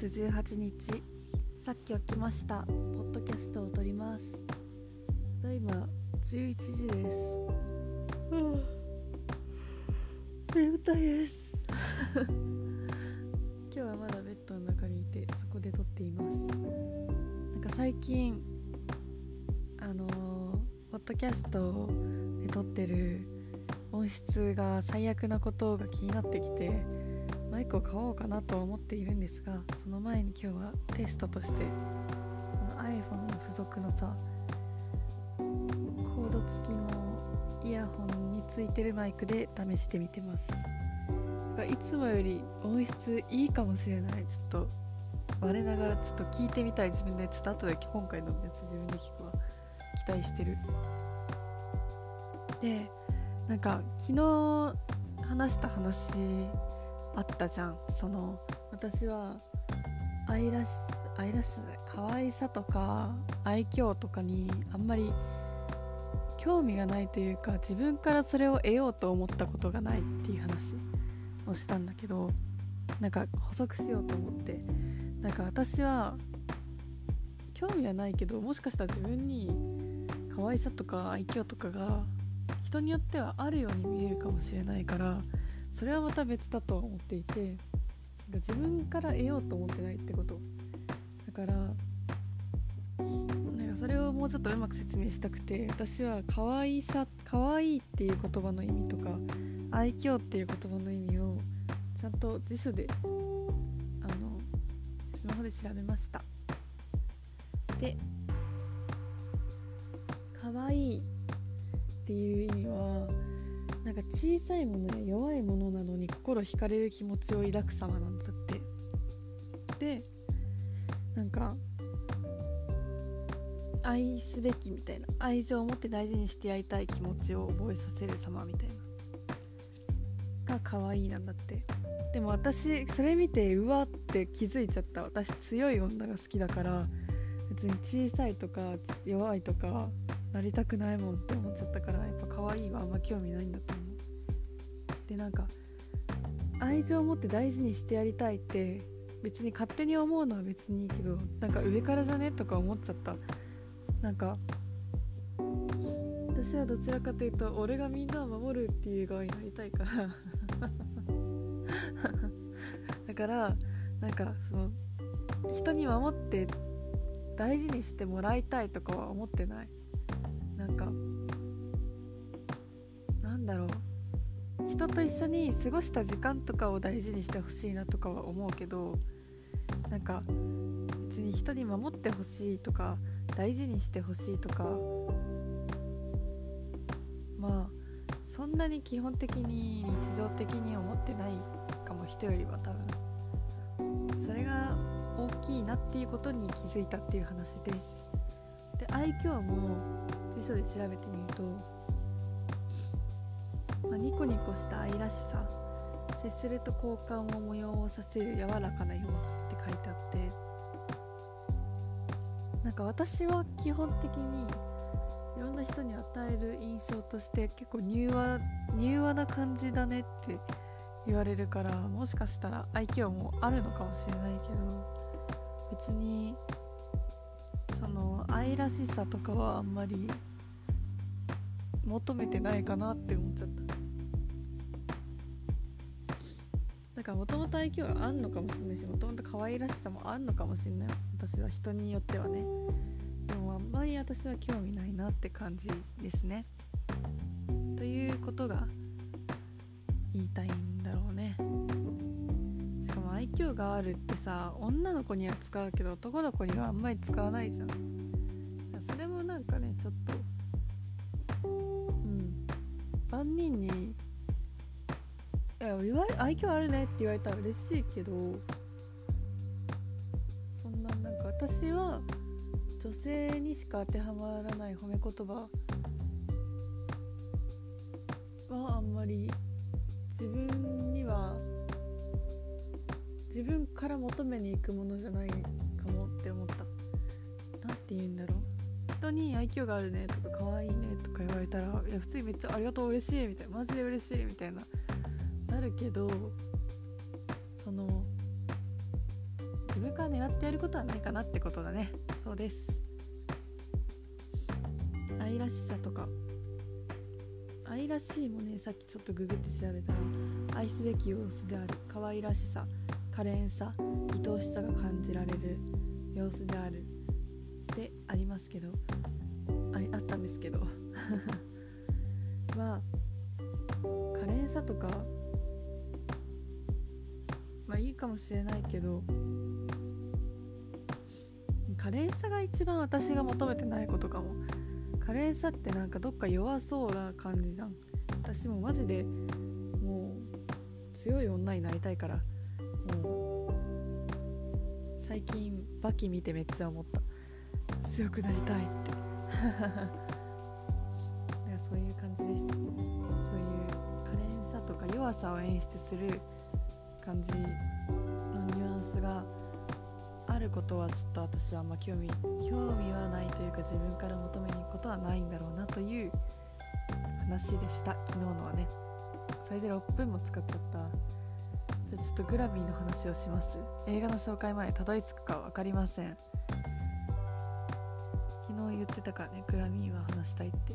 月18日。さっき起きました。ポッドキャストを撮ります。ただいま11時です。眠たいです。今日はまだベッドの中にいてそこで撮っています。なんか最近あのー、ポッドキャストで撮ってる音質が最悪なことが気になってきてマイクを買おうかなとは思っているんですがその前に今日はテストとしてこの iPhone の付属のさコード付きのイヤホンについてるマイクで試してみてます。いつもより音質いいかもしれない。ちょっと我ながらちょっと聞いてみたい自分で。ちょっと後で今回のやつ自分で聞くわ。期待してる。でなんか昨日話した話あったじゃん。その私は愛らし愛らしさ可愛さとか愛嬌とかにあんまり興味がないというか自分からそれを得ようと思ったことがないっていう話をしたんだけどなんか補足しようと思って。なんか私は興味はないけどもしかしたら自分に可愛さとか愛嬌とかが人によってはあるように見えるかもしれないからそれはまた別だとは思っていて自分から得ようと思ってないってこと。だからなんかそれをもうちょっとうまく説明したくて私は可愛さ可愛いっていう言葉の意味とか愛嬌っていう言葉の意味をちゃんと辞書であのスマホで調べました。で可愛いっていう意味は小さいものや弱いものなのに心惹かれる気持ちを抱く様なんだって。でなんか愛すべきみたいな愛情を持って大事にしてやりたい気持ちを覚えさせる様みたいなが可愛いなんだって。でも私それ見てうわって気づいちゃった。私強い女が好きだから別に小さいとか弱いとかなりたくないもんって思っちゃったからやっぱ可愛いはあんま興味ないんだと思う。でなんか愛情を持って大事にしてやりたいって別に勝手に思うのは別にいいけどなんか上からじゃねとか思っちゃった。なんか私はどちらかというと俺がみんなを守るっていう側になりたいから。だからなんかその人に守って大事にしてもらいたいとかは思ってない。なんかなんだろう。人と一緒に過ごした時間とかを大事にしてほしいなとかは思うけどなんか別に人に守ってほしいとか大事にしてほしいとかまあそんなに基本的に日常的に思ってないかも人よりは多分。それが大きいなっていうことに気づいたっていう話です。で愛嬌も辞書で調べてみると、まあ、ニコニコした愛らしさ接すると好感を催させる柔らかな様子って書いてあってなんか私は基本的にいろんな人に与える印象として結構柔和柔和な感じだねって言われるからもしかしたら愛嬌もあるのかもしれないけど別にその愛らしさとかはあんまり求めてないかなって思っちゃった。だからもともと愛嬌はあんのかもしれないしもともと可愛らしさもあんのかもしれない。私は人によってはね。でもあんまり私は興味ないなって感じですね。ということが言いたいんだろうね。しかも愛嬌があるってさ女の子には使うけど男の子にはあんまり使わないじゃん。それもなんかねちょっとうん。万人に言われ愛嬌あるねって言われたら嬉しいけどそんななんか私は女性にしか当てはまらない褒め言葉はあんまり自分には自分から求めに行くものじゃないかもって思った。何て言うんだろう。人に愛嬌があるねとか可愛いねとか言われたらいや普通にめっちゃありがとう嬉しいみたいなマジで嬉しいみたいななるけどその自分から狙ってやることはないかなってことだね。そうです。愛らしさとか。愛らしいもねさっきちょっとググって調べたら愛すべき様子である。可愛らしさ可憐さ愛おしさが感じられる。様子である。でありますけど。ああったんですけど。まあ可憐さとかまあいいかもしれないけど可憐さが一番私が求めてないことかも。可憐さってなんかどっか弱そうな感じじゃん。私もマジでもう強い女になりたいからもう最近バキ見てめっちゃ思った。強くなりたいって。そういう感じです。そういう可憐さとか弱さを演出する感じのニュアンスがあることはちょっと私はあんま興味興味はないというか自分から求めに行くことはないんだろうなという話でした。昨日のはね。それで6分も使っちゃった。じゃあちょっとグラミーの話をします。映画の紹介前たどり着くか分かりません。昨日言ってたからねグラミーは話したいって。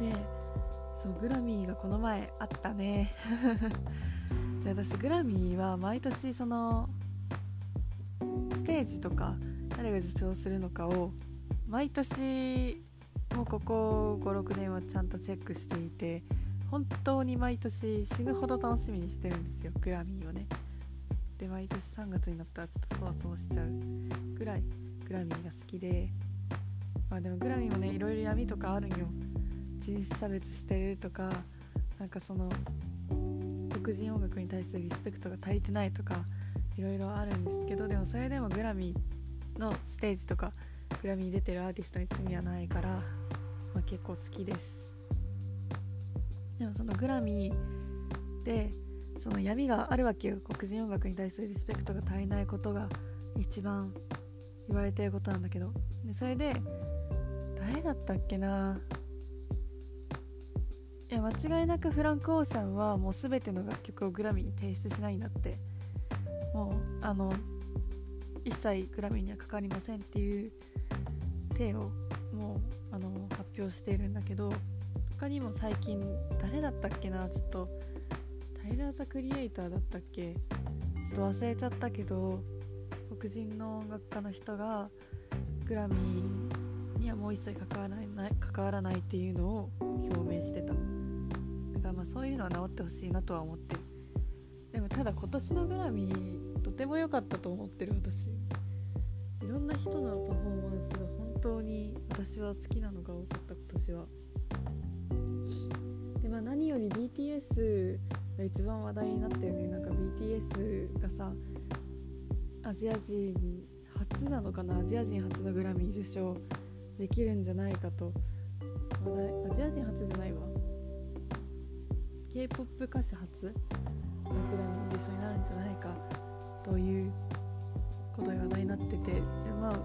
でそうグラミーがこの前あったね。で私グラミーは毎年そのステージとか誰が受賞するのかを毎年もうここ56年はちゃんとチェックしていて本当に毎年死ぬほど楽しみにしてるんですよグラミーをね。で毎年3月になったらちょっとそわそわしちゃうぐらいグラミーが好きで。まあでもグラミーもねいろいろ闇とかあるんよ。人種差別してるとかなんかその黒人音楽に対するリスペクトが足りてないとかいろいろあるんですけどでもそれでもグラミーのステージとかグラミー出てるアーティストに罪はないから、まあ、結構好きです。でもそのグラミーでその闇があるわけよ。黒人音楽に対するリスペクトが足りないことが一番言われてることなんだけど。でそれで誰だったっけな？いや間違いなくフランク・オーシャンはもう全ての楽曲をグラミーに提出しないんだって。もうあの一切グラミーにはかかりませんっていう手をもうあの発表しているんだけど他にも最近誰だったっけなちょっと。タイラー・ザ・クリエイターだったっけ？ちょっと忘れちゃったけど黒人の音楽家の人がグラミーにはもう一切関わらない関わらないっていうのを表明してた。まあそういうのは治ってほしいなとは思ってる。でもただ今年のグラミーとても良かったと思ってる私。いろんな人のパフォーマンスが本当に私は好きなのが多かった今年は。でまあ何より BTS が一番話題になってるね。なんか BTS がさアジア人初なのかな。アジア人初のグラミー受賞できるんじゃないかと。話題アジア人初じゃないわ。K-POP 歌手初？のグラミー受賞になるんじゃないかということが話題になっててでまあ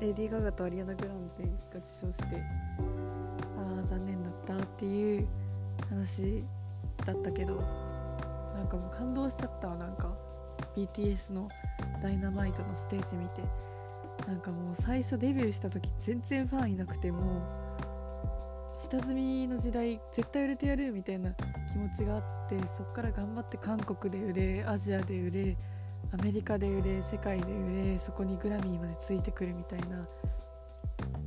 レディー・ガガとアリアナ・グランデが受賞してああ残念だったっていう話だったけどなんかもう感動しちゃったわ。なんか BTS の「ダイナマイト」のステージ見て。なんかもう最初デビューした時全然ファンいなくてもう下積みの時代絶対売れてやるみたいな気持ちがあってそっから頑張って韓国で売れアジアで売れアメリカで売れ世界で売れそこにグラミーまでついてくるみたいな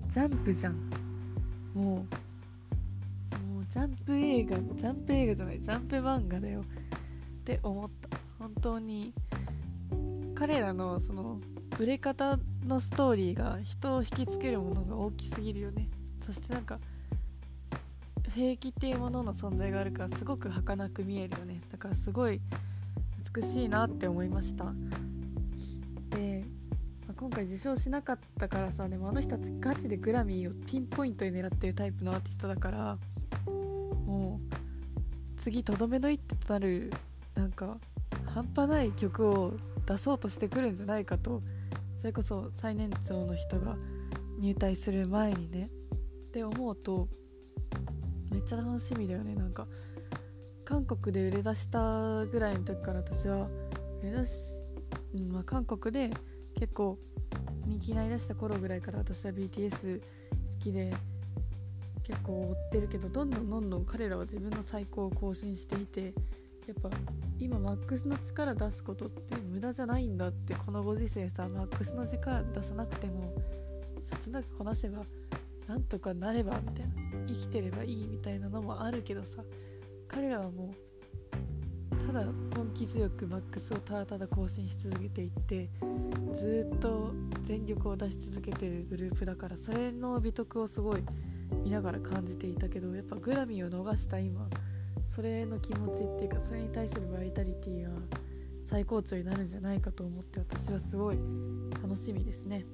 ジャンプじゃん。もうもうジャンプ映画ジャンプ映画じゃないジャンプ漫画だよ。って思った。本当に彼らのその売れ方のストーリーが人を引きつけるものが大きすぎるよね。そしてなんか兵器っていうものの存在があるからすごく儚く見えるよね。だからすごい美しいなって思いました。で、まあ、今回受賞しなかったからさでもあの人たちガチでグラミーをピンポイントに狙ってるタイプのアーティストだからもう次とどめの一手となるなんか半端ない曲を出そうとしてくるんじゃないかとそれこそ最年長の人が入隊する前にね。って思うとめっちゃ楽しみだよね。なんか韓国で売れ出したぐらいの時から私は売れ出しうんまあ、韓国で結構人気になりだした頃ぐらいから私は BTS 好きで結構追ってるけどどんどんどんどん彼らは自分の最高を更新していてやっぱ今マックスの力出すことって無駄じゃないんだってこのご時世さマックスの力出さなくても切なくこなせばなんとかなればみたいな。生きてればいいみたいなのもあるけどさ彼らはもうただ根気強くマックスをただただ更新し続けていってずっと全力を出し続けてるグループだからそれの美徳をすごい見ながら感じていたけどやっぱグラミーを逃した今それの気持ちっていうかそれに対するバイタリティが最高潮になるんじゃないかと思って私はすごい楽しみですね。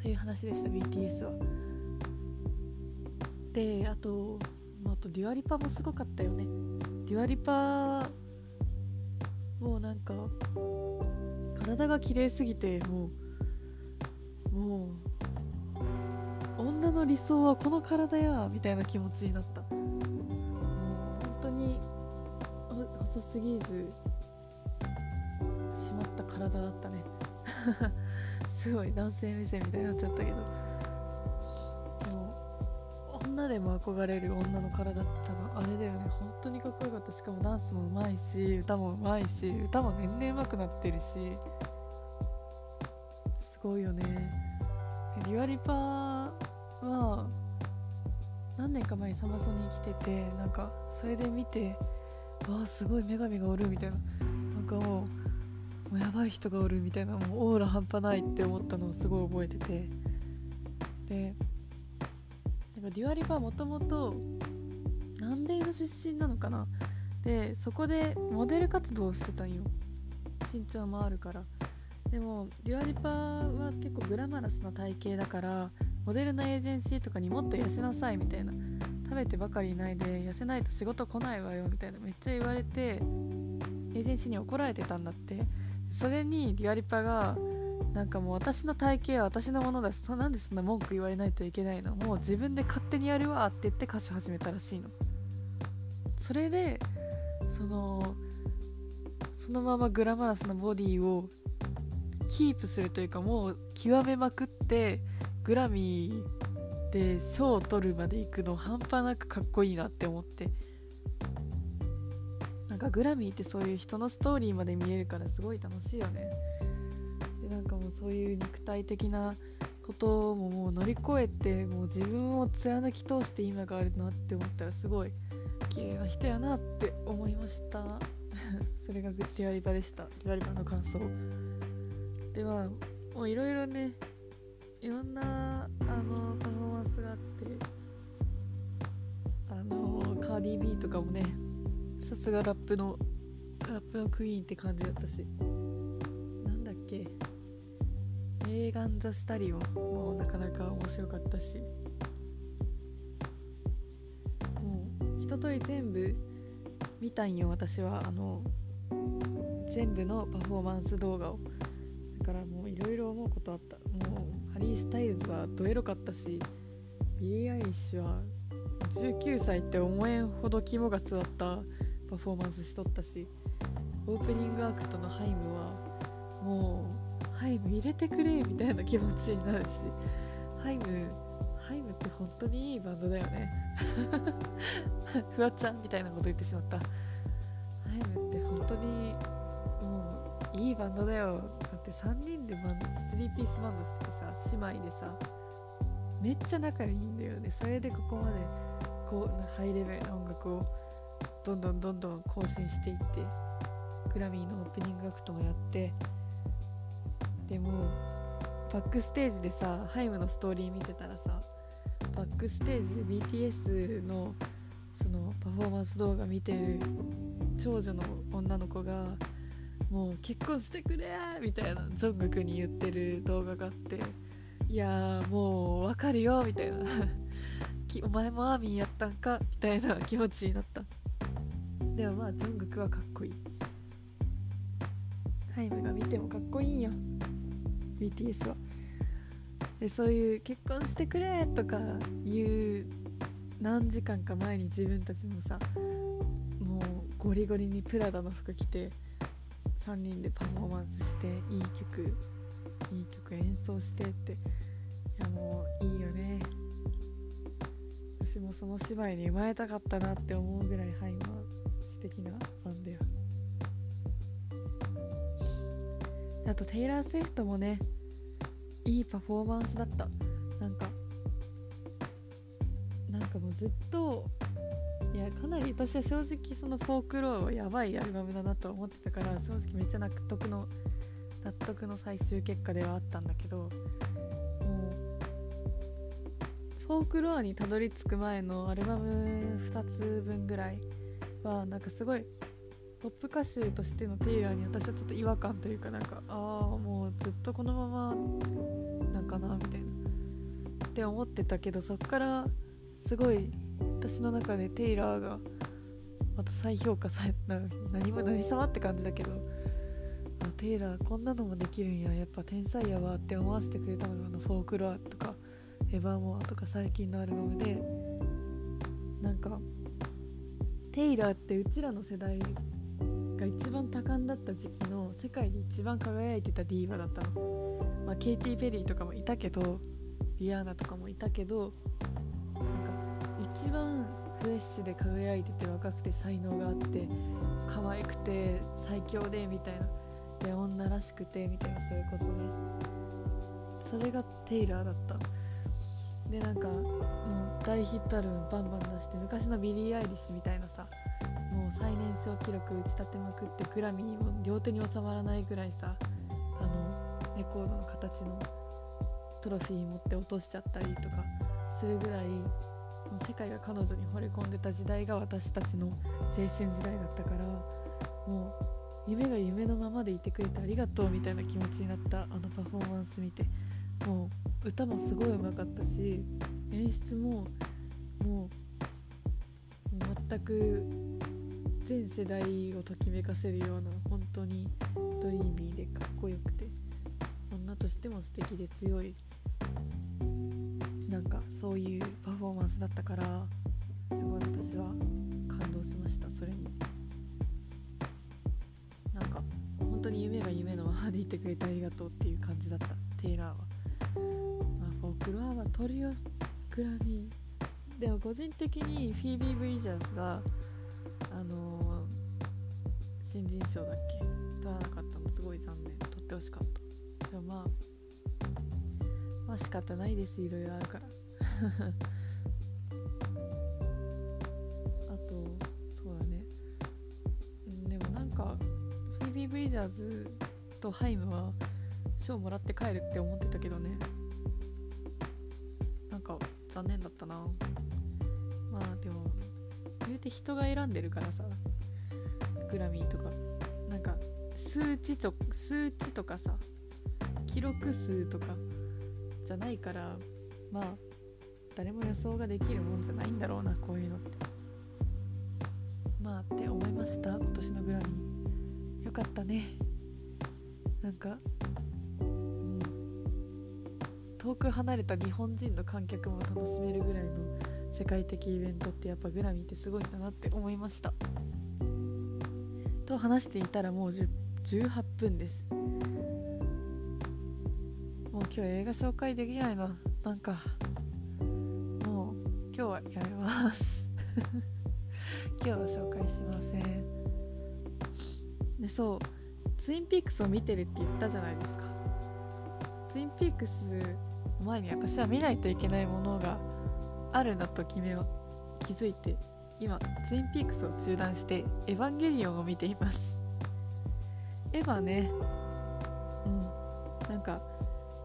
という話でした BTS は。であと、あ、とデュアリパもすごかったよね。デュアリパもうなんか体が綺麗すぎてもうもう女の理想はこの体やみたいな気持ちになった。もう本当に細すぎずしまった体だったね。すごい男性目線みたいになっちゃったけど。女でも憧れる女の体多分あれだよね。本当にかっこよかった。しかもダンスもうまいし歌もうまいし歌も年々上手くなってるし。すごいよね。デュアリパは何年か前にサマソニに来ててなんかそれで見てわあすごい女神がおるみたいな。なんかもうもうやばい人がおるみたいなもうオーラ半端ないって思ったのをすごい覚えてて。でなんかデュアリパはもともと南米の出身なのかな？でそこでモデル活動をしてたんよ。身長もあるから。でもデュアリパは結構グラマラスな体型だからモデルのエージェンシーとかにもっと痩せなさいみたいな。食べてばかりいないで痩せないと仕事来ないわよみたいな。めっちゃ言われてエージェンシーに怒られてたんだって。それにデュアリパがなんかもう私の体型は私のものだしなんでそんな文句言われないといけないの。もう自分で勝手にやるわって言って歌詞始めたらしいの。それでそのそのままグラマラスなボディをキープするというかもう極めまくってグラミーで賞を取るまで行くの半端なくかっこいいなって思って。なんかグラミーってそういう人のストーリーまで見えるからすごい楽しいよね。なんかもうそういう肉体的なことももう乗り越えてもう自分を貫き通して今があるなって思ったらすごい綺麗な人やなって思いました。それがグッディアリバでしたデュアリバの感想。ではもういろいろねいろんなあのパフォーマンスがあってあのカーディー・ビーとかもねさすがラップのラップのクイーンって感じだったし。なんだっけ？メーガン・ザ・スタリオンもなかなか面白かったし。もう一通り全部見たんよ私は。あの全部のパフォーマンス動画を。だからもういろいろ思うことあった。もうハリー・スタイルズはどエロかったしビリー・アイリッシュは19歳って思えんほど肝が据わったパフォーマンスしとったしオープニングアクトのハイムはもうハイム入れてくれみたいな気持ちになるしハイムハイムって本当にいいバンドだよね。フワちゃんみたいなこと言ってしまった。ハイムって本当にもういいバンドだよ。だって3人でバンド3ピースバンドしててさ姉妹でさめっちゃ仲いいんだよね。それでここまでこうハイレベルな音楽をどんどんどんどん更新していってグラミーのオープニングアクトもやってでもバックステージでさハイムのストーリー見てたらさバックステージで BTS のそのパフォーマンス動画見てる長女の女の子がもう結婚してくれみたいなジョングクに言ってる動画があっていやもうわかるよみたいな。お前もアーミンやったんか？みたいな気持ちになった。でもまあジョングクはかっこいい。ハイムが見てもかっこいいよ。BTS は。でそういう結婚してくれとかいう何時間か前に自分たちもさもうゴリゴリにプラダの服着て3人でパフォーマンスしていい曲いい曲演奏してっていやもういいよね。私もその芝居に生まれたかったなって思うぐらいハイムは素敵なあとテイラー・スウィフトもねいいパフォーマンスだった。なんかなんかもうずっといやかなり私は正直そのフォークロアはやばいアルバムだなと思ってたから正直めっちゃ納得の納得の最終結果ではあったんだけどもうフォークロアにたどり着く前のアルバム2つ分ぐらいはなんかすごいポップ歌手としてのテイラーに私はちょっと違和感というかなんかああもうずっとこのままなんかなみたいな。って思ってたけどそっからすごい私の中でテイラーがまた再評価された何も何様って感じだけどあテイラーこんなのもできるんややっぱ天才やわって思わせてくれたのがあのフォークロアとかエヴァーモアとか最近のアルバムでなんかテイラーってうちらの世代が一番多感だった時期の世界で一番輝いてたディーバだったの、まあ、ケイティ・ペリーとかもいたけどリアーナとかもいたけどなんか一番フレッシュで輝いてて若くて才能があって可愛くて最強でみたいな。で女らしくてみたいなそれこそね。それがテイラーだったでなんかもう大ヒットアルバムバンバン出して昔のビリー・アイリッシュみたいなさもう最年少記録打ち立てまくってグラミーも両手に収まらないぐらいさあのレコードの形のトロフィー持って落としちゃったりとかするぐらいもう世界が彼女に惚れ込んでた時代が私たちの青春時代だったからもう夢が夢のままでいてくれてありがとうみたいな気持ちになったあのパフォーマンス見て。もう歌もすごいうまかったし演出ももう全く全世代をときめかせるような本当にドリーミーでかっこよくて女としても素敵で強いなんかそういうパフォーマンスだったからすごい私は感動しました。それになんか本当に夢が夢のままでいてくれてありがとうっていう感じだった。テイラーは。まあフォークロアはトリオグラミーでも個人的にフィービー・ブリジャーズが、新人賞だっけ？取らなかったの。すごい残念。取ってほしかった。でもまあまあ仕方ないです。いろいろあるから。あとそうだね。んでもなんかフィービー・ブリジャーズとハイムは賞もらって帰るって思ってたけどね。なんか残念だったな。まあでも言うて人が選んでるからさ。グラミーとかなんか数値と数値とかさ記録数とかじゃないからまあ誰も予想ができるもんじゃないんだろうなこういうのって。まあって思いました今年のグラミー。よかったね。なんかうん。遠く離れた日本人の観客も楽しめるぐらいの世界的イベントってやっぱグラミーってすごいんだなって思いました。と話していたらもう18分です。もう今日映画紹介できないな。なんかもう今日はやめます。今日は紹介しません。でそうツインピークスを見てるって言ったじゃないですか。ツインピークス前に私は見ないといけないものがあるなと決め気づいて。今ツインピークスを中断してエヴァンゲリオンを見ています。エヴァね。うん。なんか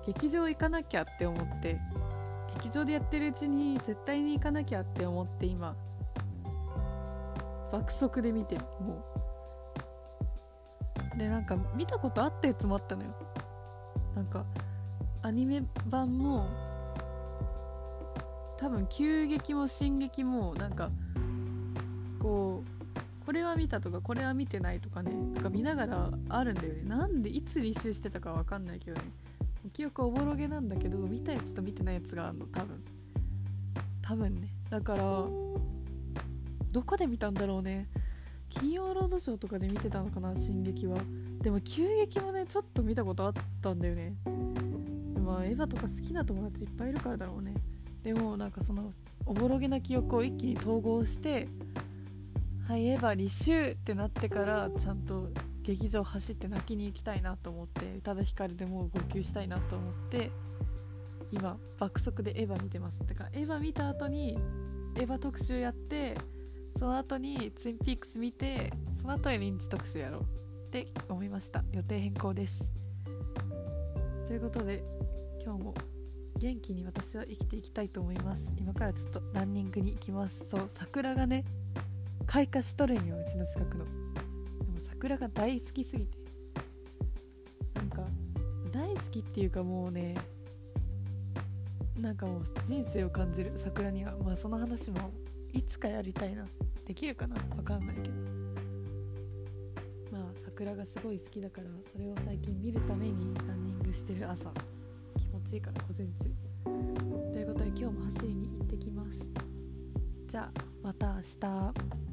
劇場行かなきゃって思って劇場でやってるうちに絶対に行かなきゃって思って今爆速で見てる。もう。でなんか見たことあったやつもあったのよ。なんかアニメ版も多分急激も進撃もなんかこうこれは見たとかこれは見てないとかねなんか見ながらあるんだよね。なんでいつ履修してたか分かんないけどね。記憶おぼろげなんだけど見たやつと見てないやつがあるの。多分。多分ね。だからどこで見たんだろうね。金曜ロードショーとかで見てたのかな進撃は。でも急激もねちょっと見たことあったんだよね。まあエヴァとか好きな友達いっぱいいるからだろうね。でもなんかそのおぼろげな記憶を一気に統合してはいエヴァ履修ってなってからちゃんと劇場走って泣きに行きたいなと思って宇多田ヒカルでもう号泣したいなと思って今爆速でエヴァ見てますってかエヴァ見た後にエヴァ特集やってその後にツインピークス見てその後にリンチ特集やろうって思いました。予定変更です。ということで今日も元気に私は生きていきたいと思います。今からちょっとランニングに行きます。そう桜がね開花しとるんようちの近くの。でも桜が大好きすぎて。なんか大好きっていうかもうねなんかもう人生を感じる。桜には。まあその話もいつかやりたいな。できるかな。わかんないけど。まあ桜がすごい好きだからそれを最近見るためにランニングしてる朝。気持ちいいから午前中。ということで今日も走りに行ってきます。じゃあまた明日。